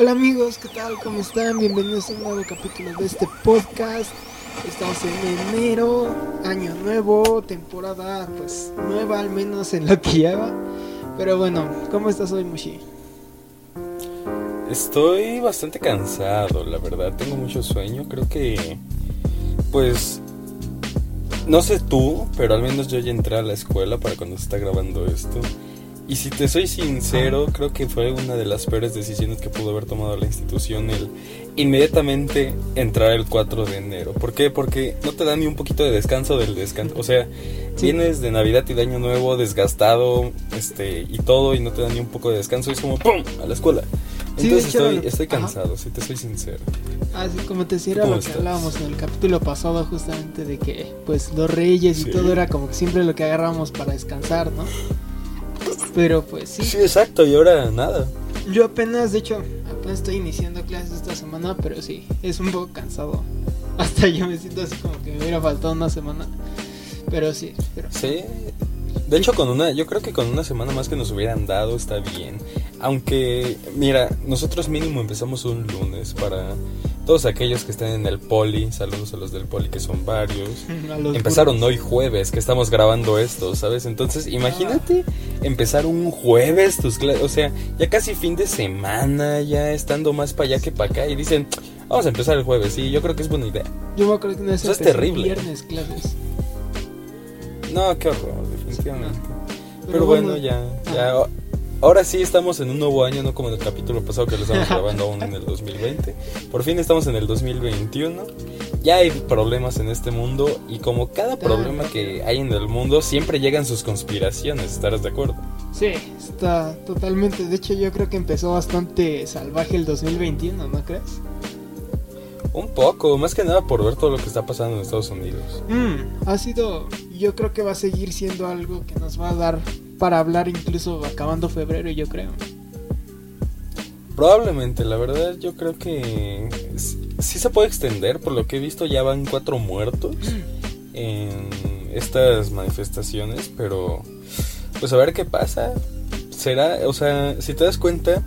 Hola amigos, ¿qué tal? ¿Cómo están? Bienvenidos a un nuevo capítulo de este podcast. Estamos en enero, año nuevo, temporada pues nueva al menos en lo que lleva. Pero bueno, ¿cómo estás hoy Mushi? Estoy bastante cansado, la verdad, tengo mucho sueño, creo que pues no sé tú, pero al menos yo ya entré a la escuela para cuando se está grabando esto. Y si te soy sincero, creo que fue una de las peores decisiones que pudo haber tomado la institución el inmediatamente entrar el 4 de enero. ¿Por qué? Porque no te da ni un poquito de descanso del descanso. O sea, vienes de Navidad y de Año Nuevo desgastado este y todo y no te da ni un poco de descanso. Y es como ¡pum! a la escuela. Entonces estoy, estoy cansado, si te soy sincero. Así como te decía, lo que hablábamos en el capítulo pasado justamente de que pues los reyes y todo era como que siempre lo que agarramos para descansar, ¿no? Pero pues sí. Sí, exacto, y ahora nada. Yo apenas, de hecho, apenas estoy iniciando clases esta semana, pero sí, es un poco cansado. Hasta yo me siento así como que me hubiera faltado una semana. Pero sí, pero... Sí. De hecho, con una, yo creo que con una semana más que nos hubieran dado está bien. Aunque, mira, nosotros mínimo empezamos un lunes para todos aquellos que están en el poli, saludos a los del poli que son varios. Empezaron hoy jueves que estamos grabando esto, ¿sabes? Entonces, imagínate empezar un jueves tus clases, o sea, ya casi fin de semana, ya estando más para allá que para acá y dicen, vamos a empezar el jueves, sí, yo creo que es buena idea. Yo me acuerdo que no es terrible. viernes clases. No, qué horror, definitivamente. Pero, bueno, ya, ya Ahora sí estamos en un nuevo año, no como en el capítulo pasado que lo estamos grabando aún en el 2020. Por fin estamos en el 2021. Ya hay problemas en este mundo y como cada problema que hay en el mundo siempre llegan sus conspiraciones, ¿estarás de acuerdo? Sí, está totalmente. De hecho yo creo que empezó bastante salvaje el 2021, ¿no crees? Un poco, más que nada por ver todo lo que está pasando en Estados Unidos. Mm, ha sido, yo creo que va a seguir siendo algo que nos va a dar para hablar incluso acabando febrero, yo creo. Probablemente, la verdad yo creo que sí se puede extender, por lo que he visto ya van cuatro muertos en estas manifestaciones, pero pues a ver qué pasa. Será, o sea, si te das cuenta,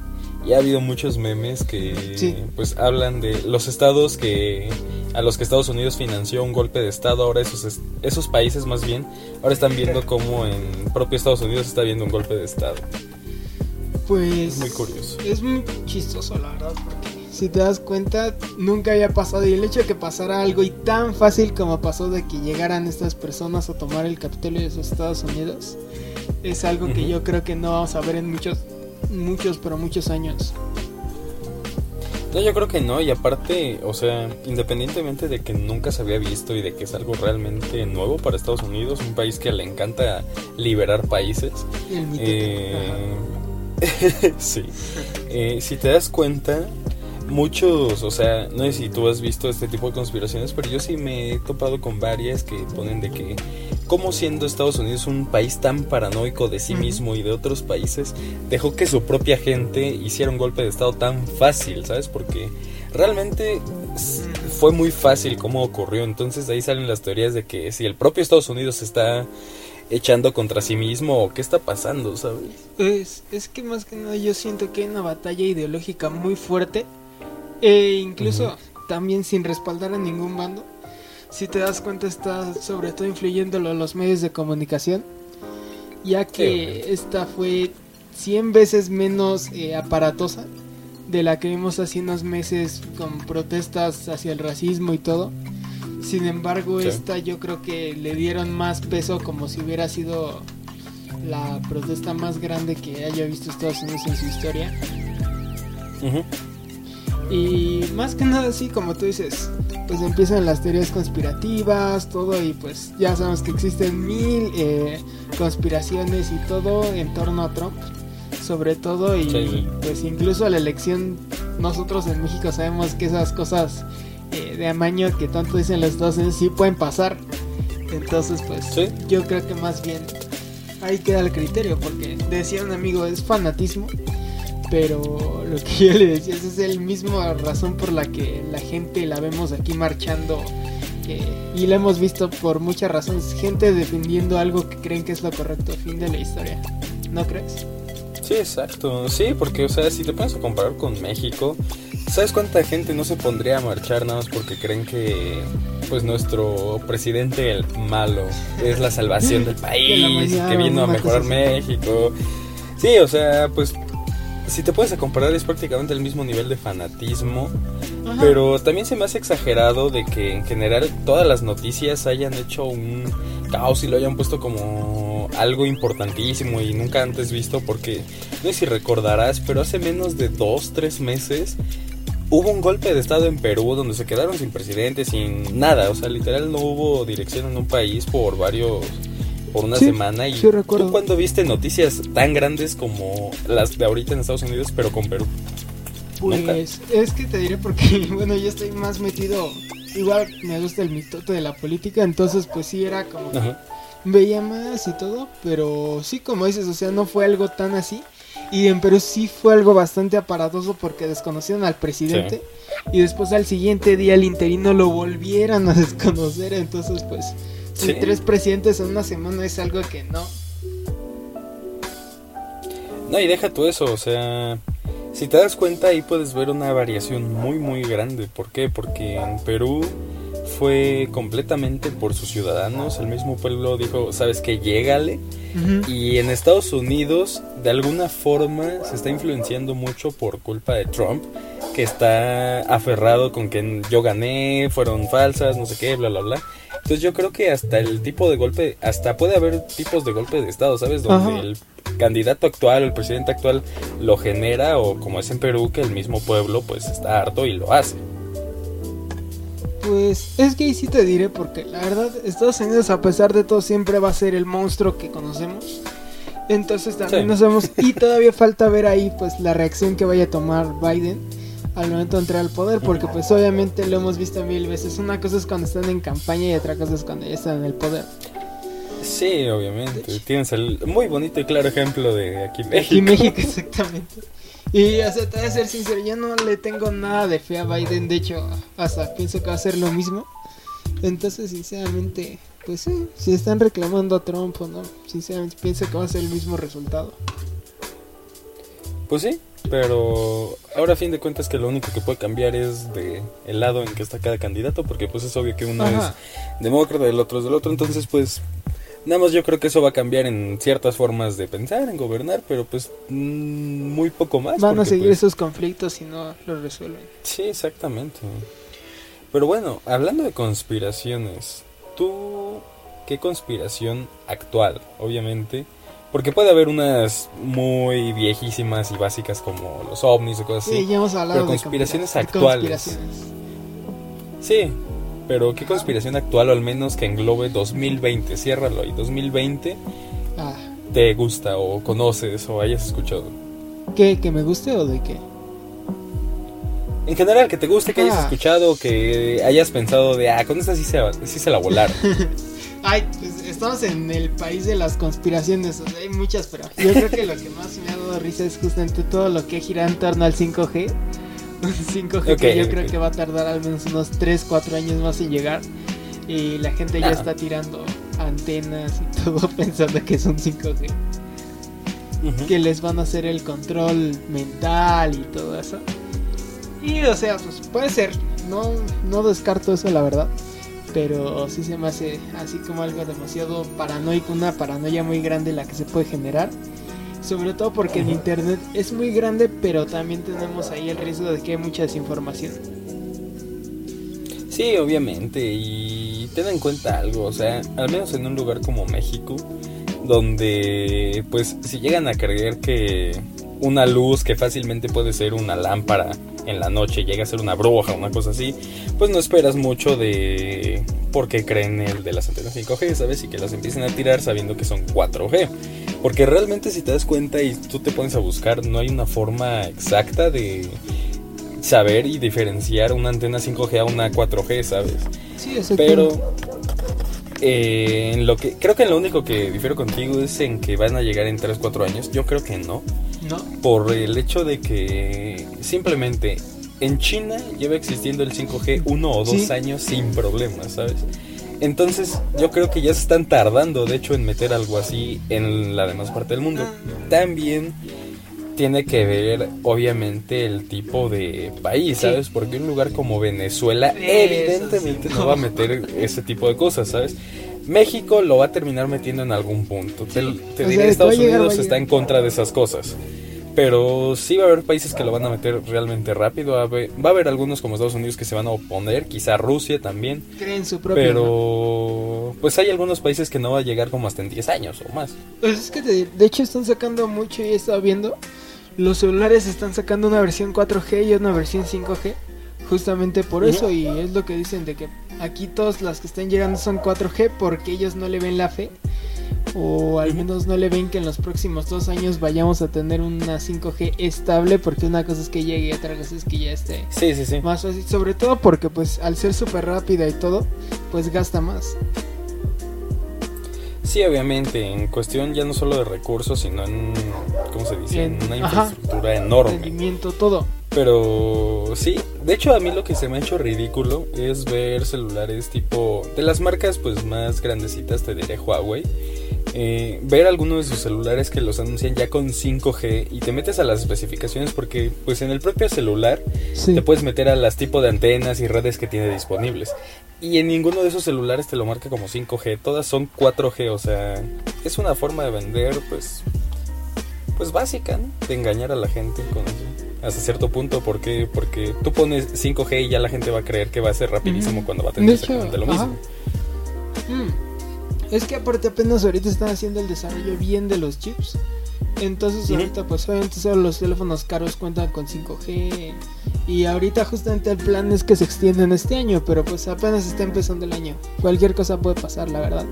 ya ha habido muchos memes que pues hablan de los estados que a los que Estados Unidos financió un golpe de estado, ahora esos esos países más bien ahora están viendo cómo en propio Estados Unidos está viendo un golpe de estado. Pues muy curioso. Es muy chistoso la verdad porque si te das cuenta nunca había pasado. Y el hecho de que pasara algo y tan fácil como pasó de que llegaran estas personas a tomar el Capitolio de los Estados Unidos es algo que yo creo que no vamos a ver en muchos muchos, pero muchos años. No, yo creo que no, y aparte, o sea, independientemente de que nunca se había visto y de que es algo realmente nuevo para Estados Unidos, un país que le encanta liberar países. Eh, sí. Eh, si te das cuenta, muchos, o sea, no sé si tú has visto este tipo de conspiraciones, pero yo sí me he topado con varias que ponen de que cómo siendo Estados Unidos un país tan paranoico de sí mismo y de otros países, dejó que su propia gente hiciera un golpe de Estado tan fácil, ¿sabes? Porque realmente fue muy fácil cómo ocurrió. Entonces de ahí salen las teorías de que si el propio Estados Unidos está echando contra sí mismo o qué está pasando, ¿sabes? Es, es que más que nada yo siento que hay una batalla ideológica muy fuerte e incluso también sin respaldar a ningún bando si te das cuenta está sobre todo influyéndolo los medios de comunicación, ya que esta fue 100 veces menos eh, aparatosa de la que vimos hace unos meses con protestas hacia el racismo y todo. Sin embargo, esta yo creo que le dieron más peso como si hubiera sido la protesta más grande que haya visto Estados Unidos en su historia. Y más que nada, sí, como tú dices, pues empiezan las teorías conspirativas, todo, y pues ya sabemos que existen mil eh, conspiraciones y todo en torno a Trump, sobre todo, y pues incluso a la elección, nosotros en México sabemos que esas cosas eh, de amaño que tanto dicen los dos sí pueden pasar. Entonces, pues yo creo que más bien ahí queda el criterio, porque decía un amigo, es fanatismo pero lo que yo le decía es el mismo razón por la que la gente la vemos aquí marchando eh, y la hemos visto por muchas razones, gente defendiendo algo que creen que es lo correcto, fin de la historia, ¿no crees? Sí, exacto. Sí, porque, o sea, si te pones a comparar con México, ¿sabes cuánta gente no se pondría a marchar nada más porque creen que, pues, nuestro presidente, el malo, es la salvación del país, que vino a mejorar México? Sí, o sea, pues si te puedes comparar es prácticamente el mismo nivel de fanatismo, pero también se me hace exagerado de que en general todas las noticias hayan hecho un caos y lo hayan puesto como algo importantísimo y nunca antes visto porque no sé si recordarás, pero hace menos de dos, tres meses hubo un golpe de estado en Perú donde se quedaron sin presidente, sin nada, o sea, literal no hubo dirección en un país por varios por una semana y tú cuando viste noticias tan grandes como las de ahorita en Estados Unidos, pero con Perú. Pues es que te diré porque, bueno, yo estoy más metido, igual me gusta el mitote de la política, entonces pues sí era como... Veía más y todo, pero sí, como dices, o sea, no fue algo tan así. Y en Perú sí fue algo bastante aparatoso porque desconocieron al presidente y después al siguiente día el interino lo volvieran a desconocer, entonces pues tres presidentes en una semana es algo que no. No, y deja tú eso, o sea, si te das cuenta ahí puedes ver una variación muy muy grande. ¿Por qué? Porque en Perú fue completamente por sus ciudadanos. El mismo pueblo dijo, sabes que llégale. Y en Estados Unidos, de alguna forma, se está influenciando mucho por culpa de Trump, que está aferrado con que yo gané, fueron falsas, no sé qué, bla, bla, bla. Entonces yo creo que hasta el tipo de golpe, hasta puede haber tipos de golpe de Estado, ¿sabes? Donde el candidato actual, el presidente actual lo genera o como es en Perú, que el mismo pueblo pues está harto y lo hace. Pues es que ahí sí te diré porque la verdad Estados Unidos a pesar de todo siempre va a ser el monstruo que conocemos. Entonces también nos vemos y todavía falta ver ahí pues la reacción que vaya a tomar Biden al momento de entrar al poder, porque pues obviamente lo hemos visto mil veces. Una cosa es cuando están en campaña y otra cosa es cuando ya están en el poder. Sí, obviamente. Tienes el muy bonito y claro ejemplo de aquí México. Aquí México, exactamente. Y o sea, te voy a ser sincero, yo no le tengo nada de fe a Biden, de hecho, hasta pienso que va a ser lo mismo. Entonces, sinceramente, pues sí, si están reclamando a Trump o no, sinceramente pienso que va a ser el mismo resultado. Pues sí, pero ahora a fin de cuentas que lo único que puede cambiar es de el lado en que está cada candidato, porque pues es obvio que uno es demócrata y el otro es del otro, entonces pues nada más yo creo que eso va a cambiar en ciertas formas de pensar, en gobernar, pero pues mm, muy poco más. Van a seguir pues, esos conflictos si no los resuelven. Sí, exactamente. Pero bueno, hablando de conspiraciones, ¿tú qué conspiración actual, obviamente? Porque puede haber unas muy viejísimas y básicas como los ovnis o cosas así. Sí, ya hemos hablado pero conspiraciones actuales. Sí, pero ¿qué conspiración actual o al menos que englobe 2020? Ciérralo ahí, 2020. Ah. ¿Te gusta o conoces o hayas escuchado? ¿Qué? ¿Que me guste o de qué? En general, que te guste, que hayas ah. escuchado, que hayas pensado de, ah, con esta sí se, sí se la volaron. Ay, pues estamos en el país de las conspiraciones, o sea, hay muchas, pero yo creo que lo que más me ha dado risa es justamente todo lo que gira en torno al 5G. Un 5G que yo creo que va a tardar al menos unos 3, 4 años más en llegar. Y la gente ya está tirando antenas y todo pensando que es un 5G. Que les van a hacer el control mental y todo eso. Y o sea, pues puede ser. No, no descarto eso, la verdad pero sí se me hace así como algo demasiado paranoico, una paranoia muy grande la que se puede generar. Sobre todo porque en internet es muy grande, pero también tenemos ahí el riesgo de que hay mucha desinformación. Sí, obviamente, y ten en cuenta algo, o sea, al menos en un lugar como México, donde pues si llegan a creer que una luz que fácilmente puede ser una lámpara en la noche llega a ser una bruja, una cosa así, pues no esperas mucho de porque creen el de las antenas 5G, ¿sabes? Y que las empiecen a tirar sabiendo que son 4G. Porque realmente si te das cuenta y tú te pones a buscar, no hay una forma exacta de saber y diferenciar una antena 5G a una 4G, ¿sabes? Sí, Pero eh, en lo que creo que lo único que difiero contigo es en que van a llegar en 3 4 años. Yo creo que no. No. Por el hecho de que simplemente en China lleva existiendo el 5G uno o dos años sin problemas, ¿sabes? Entonces yo creo que ya se están tardando, de hecho, en meter algo así en la demás parte del mundo. También tiene que ver obviamente el tipo de país, ¿sabes? Porque un lugar como Venezuela evidentemente no va a meter ese tipo de cosas, ¿sabes? México lo va a terminar metiendo en algún punto. Te, diré, Estados Unidos está en contra de esas cosas. Pero sí va a haber países que lo van a meter realmente rápido. Va a haber, algunos como Estados Unidos que se van a oponer, quizá Rusia también. Creen su propio. Pero pues hay algunos países que no va a llegar como hasta en 10 años o más. Pues es que de, de hecho están sacando mucho y he estado viendo. Los celulares están sacando una versión 4G y una versión 5G. Justamente por eso y es lo que dicen de que aquí todas las que están llegando son 4G porque ellos no le ven la fe o al menos no le ven que en los próximos dos años vayamos a tener una 5G estable porque una cosa es que llegue y otra cosa es que ya esté sí, sí, sí. más fácil, sobre todo porque pues al ser súper rápida y todo, pues gasta más. Sí, obviamente, en cuestión ya no solo de recursos, sino en, ¿cómo se dice? En, una infraestructura enorme. Rendimiento, todo. Pero sí, de hecho a mí lo que se me ha hecho ridículo es ver celulares tipo de las marcas pues más grandecitas, te diré Huawei, eh, ver algunos de sus celulares que los anuncian ya con 5G y te metes a las especificaciones porque pues en el propio celular te puedes meter a las tipos de antenas y redes que tiene disponibles y en ninguno de esos celulares te lo marca como 5G, todas son 4G, o sea, es una forma de vender pues pues básica, ¿no? De engañar a la gente con eso. Hasta cierto punto, porque Porque tú pones 5G y ya la gente va a creer que va a ser rapidísimo cuando va a tener exactamente lo mismo. Mm. Es que aparte apenas ahorita están haciendo el desarrollo bien de los chips. Entonces ahorita pues obviamente solo los teléfonos caros cuentan con 5G. Y ahorita justamente el plan es que se extienden este año, pero pues apenas está empezando el año. Cualquier cosa puede pasar, la verdad.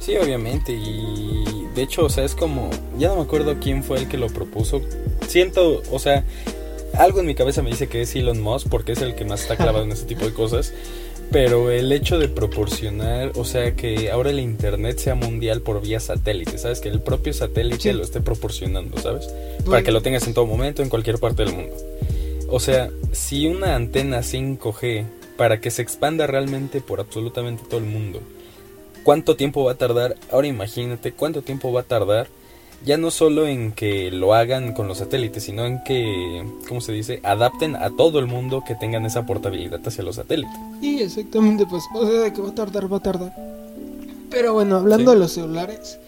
Sí, obviamente. Y de hecho, o sea, es como... Ya no me acuerdo quién fue el que lo propuso. Siento, o sea, algo en mi cabeza me dice que es Elon Musk porque es el que más está clavado en ese tipo de cosas. Pero el hecho de proporcionar, o sea, que ahora el internet sea mundial por vía satélite, ¿sabes? Que el propio satélite lo esté proporcionando, ¿sabes? Para que lo tengas en todo momento, en cualquier parte del mundo. O sea, si una antena 5G, para que se expanda realmente por absolutamente todo el mundo, ¿cuánto tiempo va a tardar? Ahora imagínate cuánto tiempo va a tardar ya no solo en que lo hagan con los satélites, sino en que, ¿cómo se dice?, adapten a todo el mundo que tengan esa portabilidad hacia los satélites. Sí, exactamente, pues, o sea, que va a tardar, va a tardar. Pero bueno, hablando de los celulares,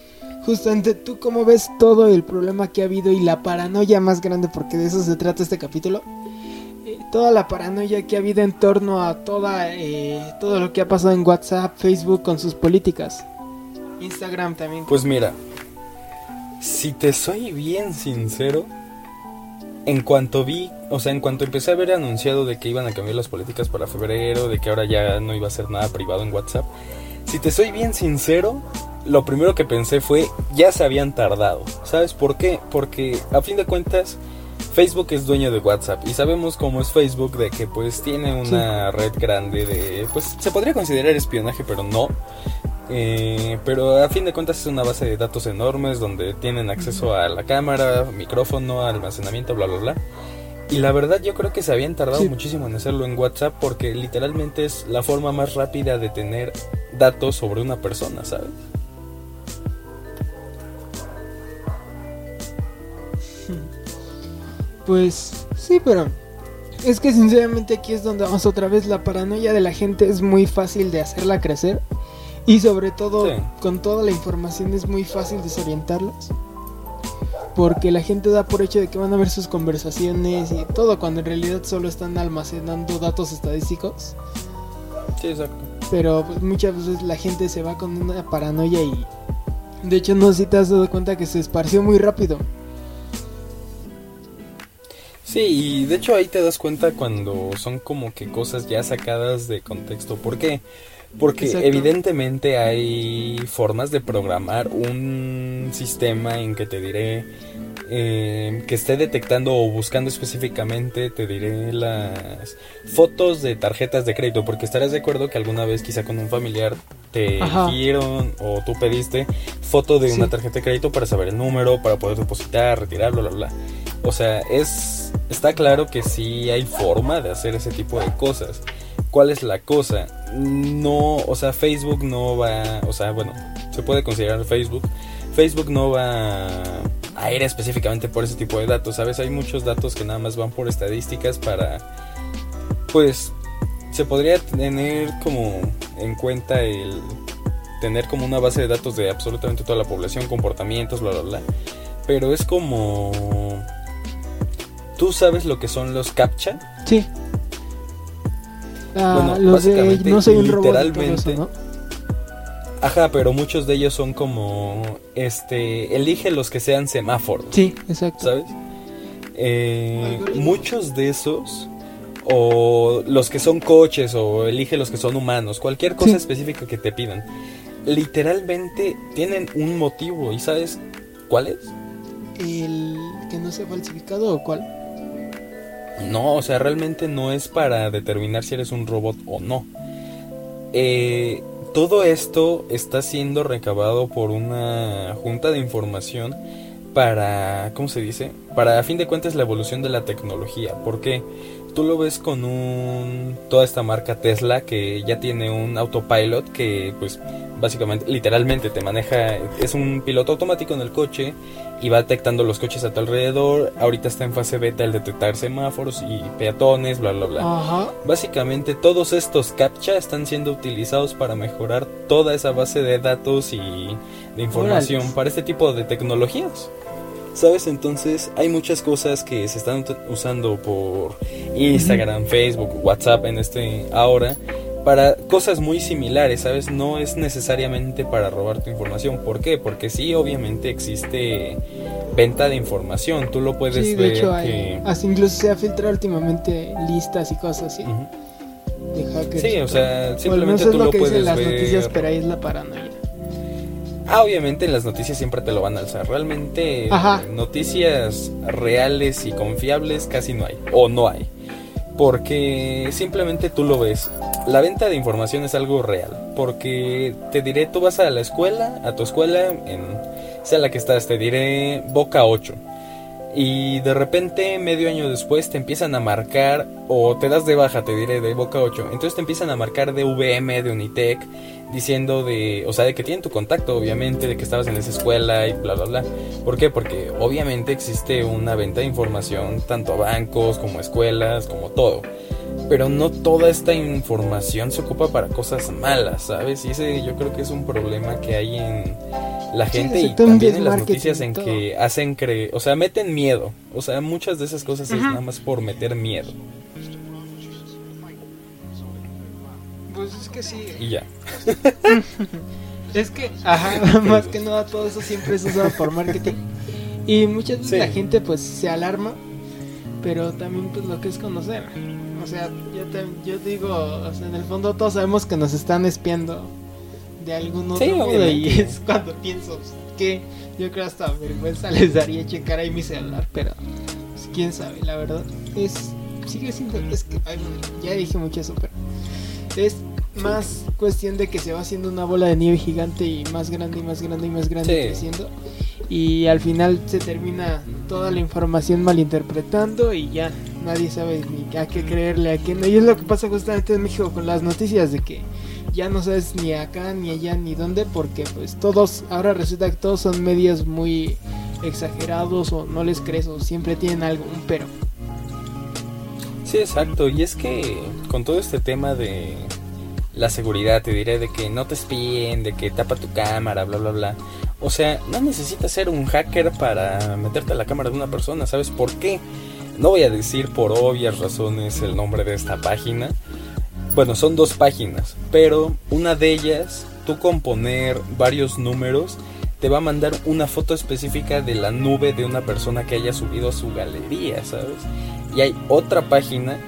justamente tú cómo ves todo el problema que ha habido y la paranoia más grande, porque de eso se trata este capítulo. Eh, toda la paranoia que ha habido en torno a toda, eh, todo lo que ha pasado en WhatsApp, Facebook con sus políticas. Instagram también. Pues mira, si te soy bien sincero, en cuanto vi, o sea, en cuanto empecé a ver anunciado de que iban a cambiar las políticas para febrero, de que ahora ya no iba a ser nada privado en WhatsApp, si te soy bien sincero, lo primero que pensé fue, ya se habían tardado. ¿Sabes por qué? Porque a fin de cuentas, Facebook es dueño de WhatsApp y sabemos cómo es Facebook de que pues tiene una red grande de, pues se podría considerar espionaje, pero no. Eh, pero a fin de cuentas es una base de datos enormes donde tienen acceso a la cámara, micrófono, almacenamiento, bla, bla, bla. Y la verdad yo creo que se habían tardado muchísimo en hacerlo en WhatsApp porque literalmente es la forma más rápida de tener datos sobre una persona, ¿sabes? Pues sí, pero es que sinceramente aquí es donde vamos otra vez. La paranoia de la gente es muy fácil de hacerla crecer y sobre todo, con toda la información es muy fácil desorientarlos. Porque la gente da por hecho de que van a ver sus conversaciones y todo, cuando en realidad solo están almacenando datos estadísticos. Sí, exacto. Pero pues, muchas veces la gente se va con una paranoia y... De hecho, no sé si te has dado cuenta que se esparció muy rápido. Sí, y de hecho ahí te das cuenta cuando son como que cosas ya sacadas de contexto. ¿Por qué? Porque evidentemente hay formas de programar un sistema en que te diré eh, que esté detectando o buscando específicamente, te diré las fotos de tarjetas de crédito, porque estarás de acuerdo que alguna vez quizá con un familiar te dieron o tú pediste foto de una tarjeta de crédito para saber el número, para poder depositar, retirar, bla, bla, bla. O sea, es está claro que sí hay forma de hacer ese tipo de cosas. ¿Cuál es la cosa? No, o sea, Facebook no va, o sea, bueno, se puede considerar Facebook. Facebook no va aérea específicamente por ese tipo de datos, ¿sabes? Hay muchos datos que nada más van por estadísticas para, pues, se podría tener como en cuenta el tener como una base de datos de absolutamente toda la población, comportamientos, bla, bla, bla. Pero es como... ¿Tú sabes lo que son los CAPTCHA? Sí. Ah, los de, no soy un literalmente, robot ¿no? Ajá, pero muchos de ellos son como, este, elige los que sean semáforos. Sí, exacto. ¿Sabes? Eh, muchos de esos, o los que son coches, o elige los que son humanos, cualquier cosa específica que te pidan, literalmente tienen un motivo. ¿Y sabes cuál es? El que no sea falsificado o cuál? No, o sea, realmente no es para determinar si eres un robot o no. Eh, todo esto está siendo recabado por una junta de información para, ¿cómo se dice? Para a fin de cuentas la evolución de la tecnología. Porque tú lo ves con un toda esta marca Tesla que ya tiene un autopilot que pues básicamente literalmente te maneja es un piloto automático en el coche y va detectando los coches a tu alrededor. Ahorita está en fase beta el detectar semáforos y peatones, bla, bla, bla. Básicamente todos estos captcha están siendo utilizados para mejorar toda esa base de datos y de información para este tipo de tecnologías. ¿Sabes? Entonces hay muchas cosas que se están usando por Instagram, Facebook, WhatsApp en este ahora para cosas muy similares, ¿sabes? No es necesariamente para robar tu información. ¿Por qué? Porque sí, obviamente existe venta de información. Tú lo puedes sí, de ver hecho, que... Así incluso se ha filtrado últimamente listas y cosas así. De hackers. Sí, o sea, simplemente tú lo, que puedes las ver... noticias, pero ahí es la paranoia. Ah, obviamente en las noticias siempre te lo van a alzar. Realmente noticias reales y confiables casi no hay. O no hay. Porque simplemente tú lo ves la venta de información es algo real, porque te diré, tú vas a la escuela, a tu escuela, en, sea la que estás, te diré Boca 8. Y de repente, medio año después, te empiezan a marcar, o te das de baja, te diré, de Boca 8. Entonces te empiezan a marcar de VM, de Unitec, diciendo de, o sea, de que tienen tu contacto, obviamente, de que estabas en esa escuela y bla, bla, bla. ¿Por qué? Porque obviamente existe una venta de información, tanto a bancos, como a escuelas, como todo pero no toda esta información se ocupa para cosas malas, ¿sabes? Y ese yo creo que es un problema que hay en la gente y también en las noticias en que hacen creer, o sea, meten miedo, o sea, muchas de esas cosas es nada más por meter miedo. Pues es que sí. Y ya. es que, ajá, más que nada todo eso siempre es usado por marketing. Y muchas veces la gente pues se alarma, pero también pues lo que es conocer. O sea, yo, te, yo digo, o sea, en el fondo todos sabemos que nos están espiando de algún otro modo y es cuando pienso que yo creo hasta vergüenza les daría checar ahí mi celular, pero pues, quién sabe, la verdad es sigue siendo es que ya dije mucho eso, pero es más cuestión de que se va haciendo una bola de nieve gigante y más grande y más grande y más grande creciendo y al final se termina toda la información malinterpretando y ya nadie sabe ni a qué creerle, a qué no. Y es lo que pasa justamente en México con las noticias de que ya no sabes ni acá, ni allá, ni dónde, porque pues todos, ahora resulta que todos son medios muy exagerados o no les crees o siempre tienen algo, un pero. Sí, exacto. Y es que con todo este tema de la seguridad, te diré de que no te espíen, de que tapa tu cámara, bla, bla, bla. O sea, no necesitas ser un hacker para meterte a la cámara de una persona, ¿sabes por qué? No voy a decir por obvias razones el nombre de esta página. Bueno, son dos páginas, pero una de ellas, tú con poner varios números, te va a mandar una foto específica de la nube de una persona que haya subido a su galería, ¿sabes? Y hay otra página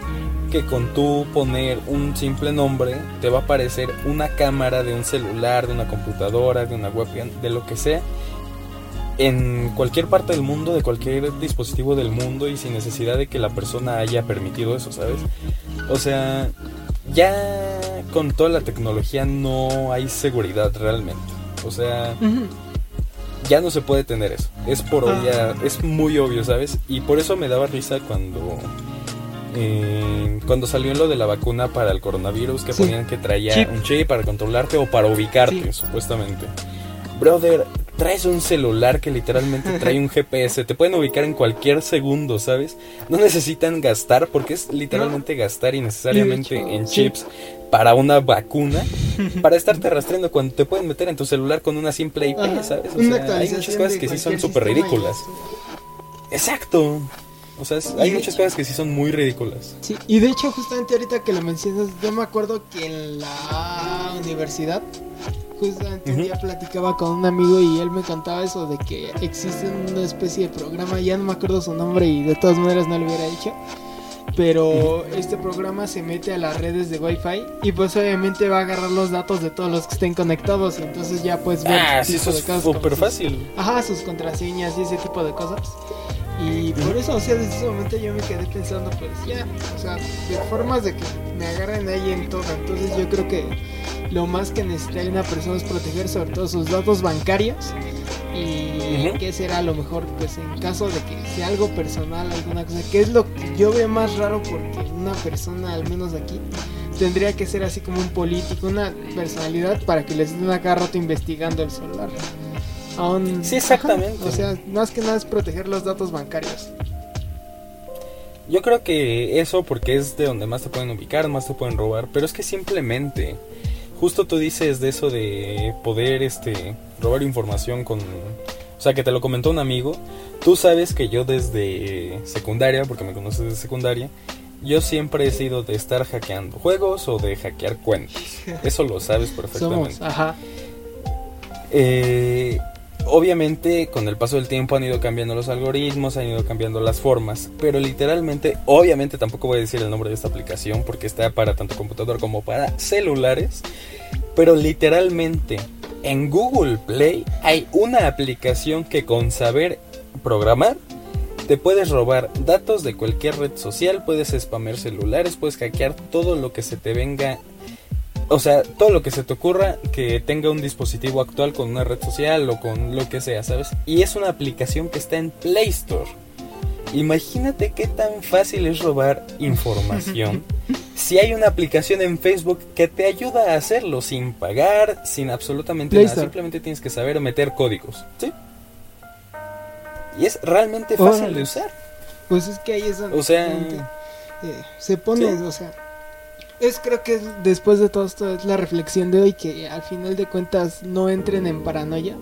que con tú poner un simple nombre te va a aparecer una cámara de un celular, de una computadora, de una webcam, de lo que sea, en cualquier parte del mundo, de cualquier dispositivo del mundo y sin necesidad de que la persona haya permitido eso, ¿sabes? O sea, ya con toda la tecnología no hay seguridad realmente. O sea, ya no se puede tener eso. Es por ah. obvia, es muy obvio, ¿sabes? Y por eso me daba risa cuando eh, cuando salió lo de la vacuna para el coronavirus, que ponían que traía un chip para controlarte o para ubicarte, supuestamente. Brother, traes un celular que literalmente trae un GPS, te pueden ubicar en cualquier segundo, ¿sabes? No necesitan gastar, porque es literalmente gastar innecesariamente en chips para una vacuna, para estarte rastreando cuando te pueden meter en tu celular con una simple IP, ¿sabes? O sea, hay muchas cosas que sí son súper ridículas. Exacto. O sea, hay muchas cosas que sí son muy ridículas. Sí, y de hecho justamente ahorita que lo mencionas, yo me acuerdo que en la universidad justamente un día platicaba con un amigo y él me contaba eso de que existe una especie de programa, ya no me acuerdo su nombre y de todas maneras no lo hubiera dicho. Pero este programa se mete a las redes de Wi-Fi y pues obviamente va a agarrar los datos de todos los que estén conectados y entonces ya puedes ver ah, sí, eso es súper fácil. Ajá, sus contraseñas y ese tipo de cosas. Y por eso, o sea, desde ese momento yo me quedé pensando, pues ya, o sea, de formas de que me agarren ahí en todo. Entonces yo creo que lo más que necesita una persona es proteger sobre todo sus datos bancarios. Y qué será lo mejor, pues en caso de que sea algo personal, alguna cosa, que es lo que yo veo más raro porque una persona, al menos aquí, tendría que ser así como un político, una personalidad para que les estén acá rato investigando el celular sí, exactamente. o sea, más que nada es proteger los datos bancarios. Yo creo que eso porque es de donde más te pueden ubicar, más te pueden robar, pero es que simplemente justo tú dices de eso de poder este robar información con o sea, que te lo comentó un amigo. Tú sabes que yo desde secundaria, porque me conoces desde secundaria, yo siempre he sido de estar hackeando juegos o de hackear cuentas. Eso lo sabes perfectamente. Somos, ajá. Eh, obviamente con el paso del tiempo han ido cambiando los algoritmos, han ido cambiando las formas, pero literalmente, obviamente tampoco voy a decir el nombre de esta aplicación porque está para tanto computador como para celulares, pero literalmente en Google Play hay una aplicación que con saber programar te puedes robar datos de cualquier red social, puedes spamear celulares, puedes hackear todo lo que se te venga o sea, todo lo que se te ocurra que tenga un dispositivo actual con una red social o con lo que sea, ¿sabes? Y es una aplicación que está en Play Store. Imagínate qué tan fácil es robar información si hay una aplicación en Facebook que te ayuda a hacerlo sin pagar, sin absolutamente nada. Simplemente tienes que saber meter códigos, ¿sí? Y es realmente fácil de usar. Pues es que ahí es donde o sea, eh, se pone, o sea, es creo que después de todo esto es la reflexión de hoy que al final de cuentas no entren en paranoia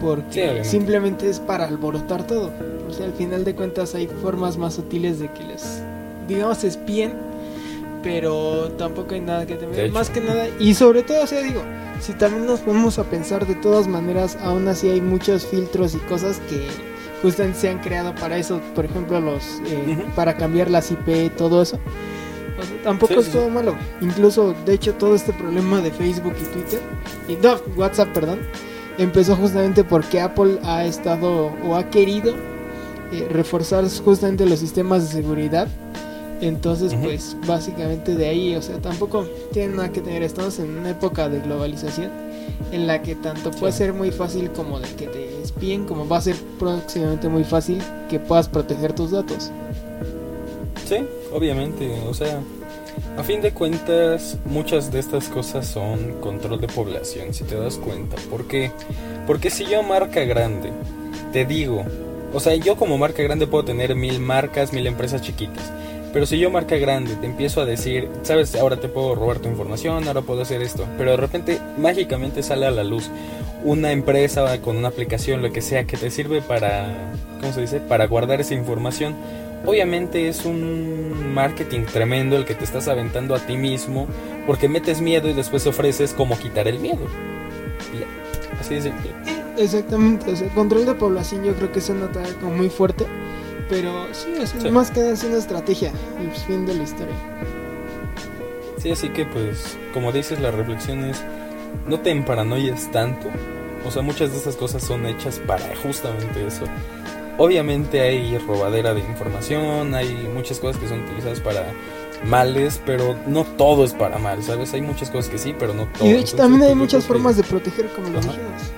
porque simplemente es para alborotar todo. O sea, al final de cuentas hay formas más sutiles de que les digamos espien, pero tampoco hay nada que temer, más que nada y sobre todo, o sea, digo, si también nos ponemos a pensar de todas maneras, aún así hay muchos filtros y cosas que justamente se han creado para eso, por ejemplo, los eh, para cambiar las IP, todo eso tampoco es todo malo. Incluso, de hecho, todo este problema de Facebook y Twitter, y no, WhatsApp, perdón, empezó justamente porque Apple ha estado o ha querido eh, reforzar justamente los sistemas de seguridad. Entonces, pues básicamente de ahí, o sea, tampoco tiene nada que tener. Estamos en una época de globalización en la que tanto puede ser muy fácil como de que te espíen, como va a ser próximamente muy fácil que puedas proteger tus datos. Sí, obviamente, o sea, a fin de cuentas, muchas de estas cosas son control de población, si te das cuenta. ¿Por qué? Porque si yo marca grande, te digo, o sea, yo como marca grande puedo tener mil marcas, mil empresas chiquitas. Pero si yo marca grande te empiezo a decir, sabes, ahora te puedo robar tu información, ahora puedo hacer esto, pero de repente mágicamente sale a la luz una empresa con una aplicación, lo que sea, que te sirve para, ¿cómo se dice? Para guardar esa información Obviamente es un marketing tremendo el que te estás aventando a ti mismo porque metes miedo y después ofreces como quitar el miedo. Así de simple. Exactamente, o sea, control de población yo creo que es una tarea como muy fuerte, pero sí, es más que es una estrategia, el fin de la historia. Sí, así que pues, como dices, la reflexión es, no te emparanoies tanto, o sea, muchas de esas cosas son hechas para justamente eso. Obviamente hay robadera de información, hay muchas cosas que son utilizadas para males, pero no todo es para mal, ¿sabes? Hay muchas cosas que sí, pero no todo. Y de hecho también hay muchas formas de proteger, como lo dijimos.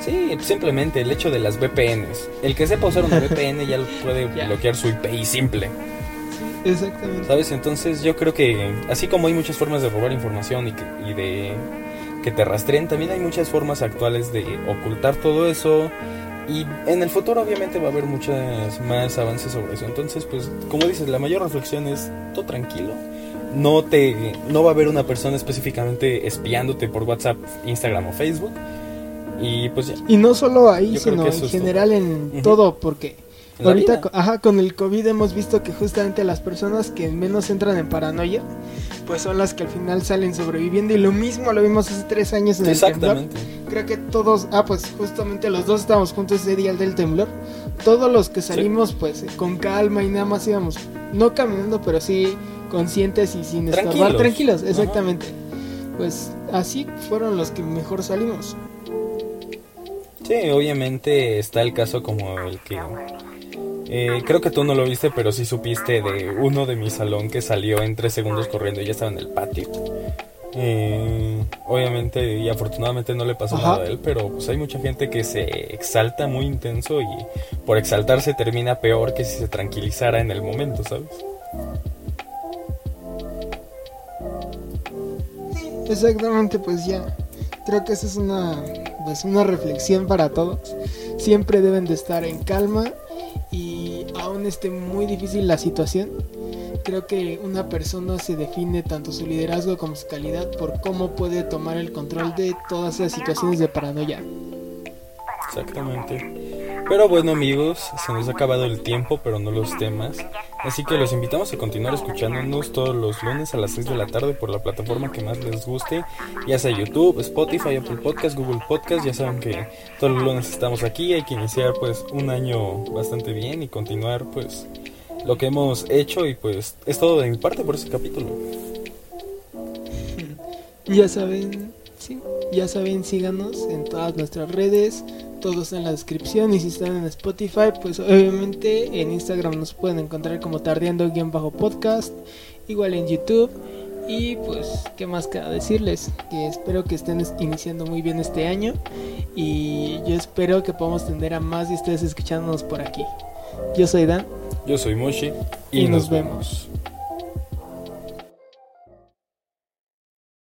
Sí, simplemente el hecho de las VPNs. El que sepa usar una VPN ya lo puede bloquear su IP simple. exactamente. ¿Sabes? Entonces yo creo que así como hay muchas formas de robar información y, y de que te rastreen. También hay muchas formas actuales de ocultar todo eso. Y en el futuro obviamente va a haber muchos más avances sobre eso. Entonces, pues, como dices, la mayor reflexión es todo tranquilo. No te no va a haber una persona específicamente espiándote por WhatsApp, Instagram o Facebook. Y pues ya. Y no solo ahí, sino en general en todo, porque ahorita ajá, con el COVID hemos visto que justamente las personas que menos entran en paranoia, pues son las que al final salen sobreviviendo. Y lo mismo lo vimos hace tres años en el temblor. Creo que todos, ah, pues justamente los dos estábamos juntos ese día del temblor. Todos los que salimos, pues con calma y nada más íbamos, no caminando, pero sí conscientes y sin estorbar, tranquilos, exactamente. Pues así fueron los que mejor salimos. Sí, obviamente está el caso como el que... Eh, creo que tú no lo viste, pero sí supiste de uno de mi salón que salió en tres segundos corriendo y ya estaba en el patio. Eh, obviamente y afortunadamente no le pasó nada a él, pero pues hay mucha gente que se exalta muy intenso y por exaltarse termina peor que si se tranquilizara en el momento, ¿sabes? Exactamente, pues ya. Creo que esa es una, pues una reflexión para todos. Siempre deben de estar en calma esté muy difícil la situación. Creo que una persona se define tanto su liderazgo como su calidad por cómo puede tomar el control de todas esas situaciones de paranoia. Exactamente. Pero bueno amigos, se nos ha acabado el tiempo, pero no los temas. Así que los invitamos a continuar escuchándonos todos los lunes a las 6 de la tarde por la plataforma que más les guste, ya sea YouTube, Spotify, Apple Podcast, Google Podcast. Ya saben que todos los lunes estamos aquí, hay que iniciar pues un año bastante bien y continuar pues lo que hemos hecho y pues es todo de mi parte por este capítulo. Ya saben, sí, ya saben, síganos en todas nuestras redes todos en la descripción y si están en Spotify, pues obviamente en Instagram nos pueden encontrar como tardeando-podcast, igual en YouTube. Y pues, ¿qué más queda decirles? Que espero que estén iniciando muy bien este año y yo espero que podamos tener a más de ustedes escuchándonos por aquí. Yo soy Dan. Yo soy Moshi y, nos, vemos.